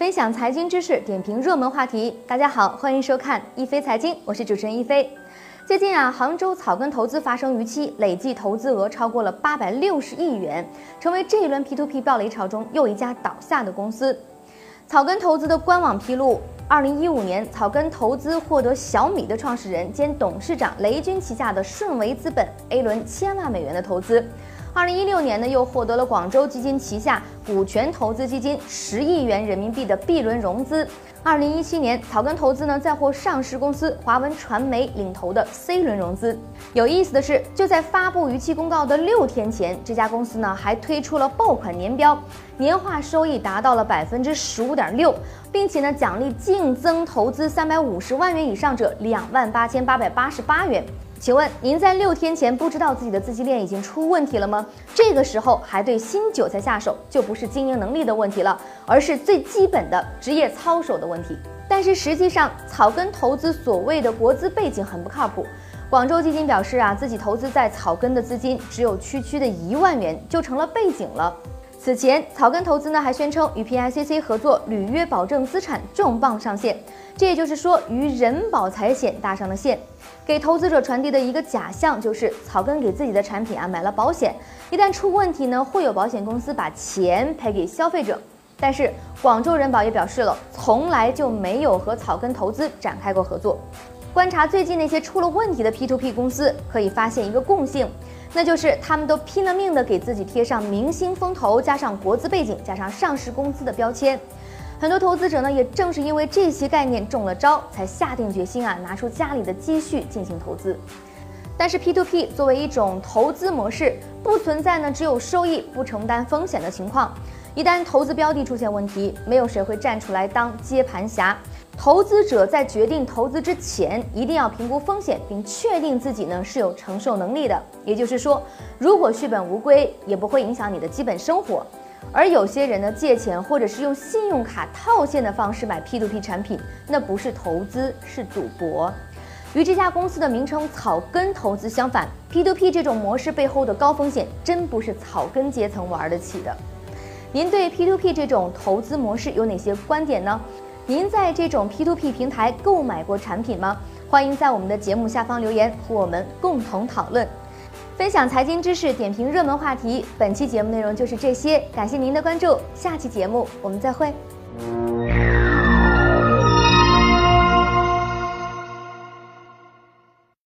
分享财经知识，点评热门话题。大家好，欢迎收看一飞财经，我是主持人一飞。最近啊，杭州草根投资发生逾期，累计投资额超过了八百六十亿元，成为这一轮 P2P 暴雷潮中又一家倒下的公司。草根投资的官网披露，二零一五年草根投资获得小米的创始人兼董事长雷军旗下的顺为资本 A 轮千万美元的投资。二零一六年呢，又获得了广州基金旗下股权投资基金十亿元人民币的 B 轮融资。二零一七年，草根投资呢再获上市公司华文传媒领投的 C 轮融资。有意思的是，就在发布逾期公告的六天前，这家公司呢还推出了爆款年标，年化收益达到了百分之十五点六，并且呢奖励净增投资三百五十万元以上者两万八千八百八十八元。请问您在六天前不知道自己的资金链已经出问题了吗？这个时候还对新韭菜下手，就不是经营能力的问题了，而是最基本的职业操守的问题。但是实际上，草根投资所谓的国资背景很不靠谱。广州基金表示啊，自己投资在草根的资金只有区区的一万元，就成了背景了。此前，草根投资呢还宣称与 PICC 合作履约保证资产重磅上线，这也就是说与人保财险搭上了线，给投资者传递的一个假象就是草根给自己的产品啊买了保险，一旦出问题呢会有保险公司把钱赔给消费者。但是广州人保也表示了，从来就没有和草根投资展开过合作。观察最近那些出了问题的 P2P 公司，可以发现一个共性。那就是他们都拼了命的给自己贴上明星风投，加上国资背景，加上上市公司的标签。很多投资者呢，也正是因为这些概念中了招，才下定决心啊，拿出家里的积蓄进行投资。但是 P2P 作为一种投资模式，不存在呢只有收益不承担风险的情况。一旦投资标的出现问题，没有谁会站出来当接盘侠。投资者在决定投资之前，一定要评估风险，并确定自己呢是有承受能力的。也就是说，如果血本无归，也不会影响你的基本生活。而有些人呢，借钱或者是用信用卡套现的方式买 P2P 产品，那不是投资，是赌博。与这家公司的名称草根投资相反，P2P 这种模式背后的高风险，真不是草根阶层玩得起的。您对 P2P 这种投资模式有哪些观点呢？您在这种 P2P 平台购买过产品吗？欢迎在我们的节目下方留言，和我们共同讨论，分享财经知识，点评热门话题。本期节目内容就是这些，感谢您的关注，下期节目我们再会。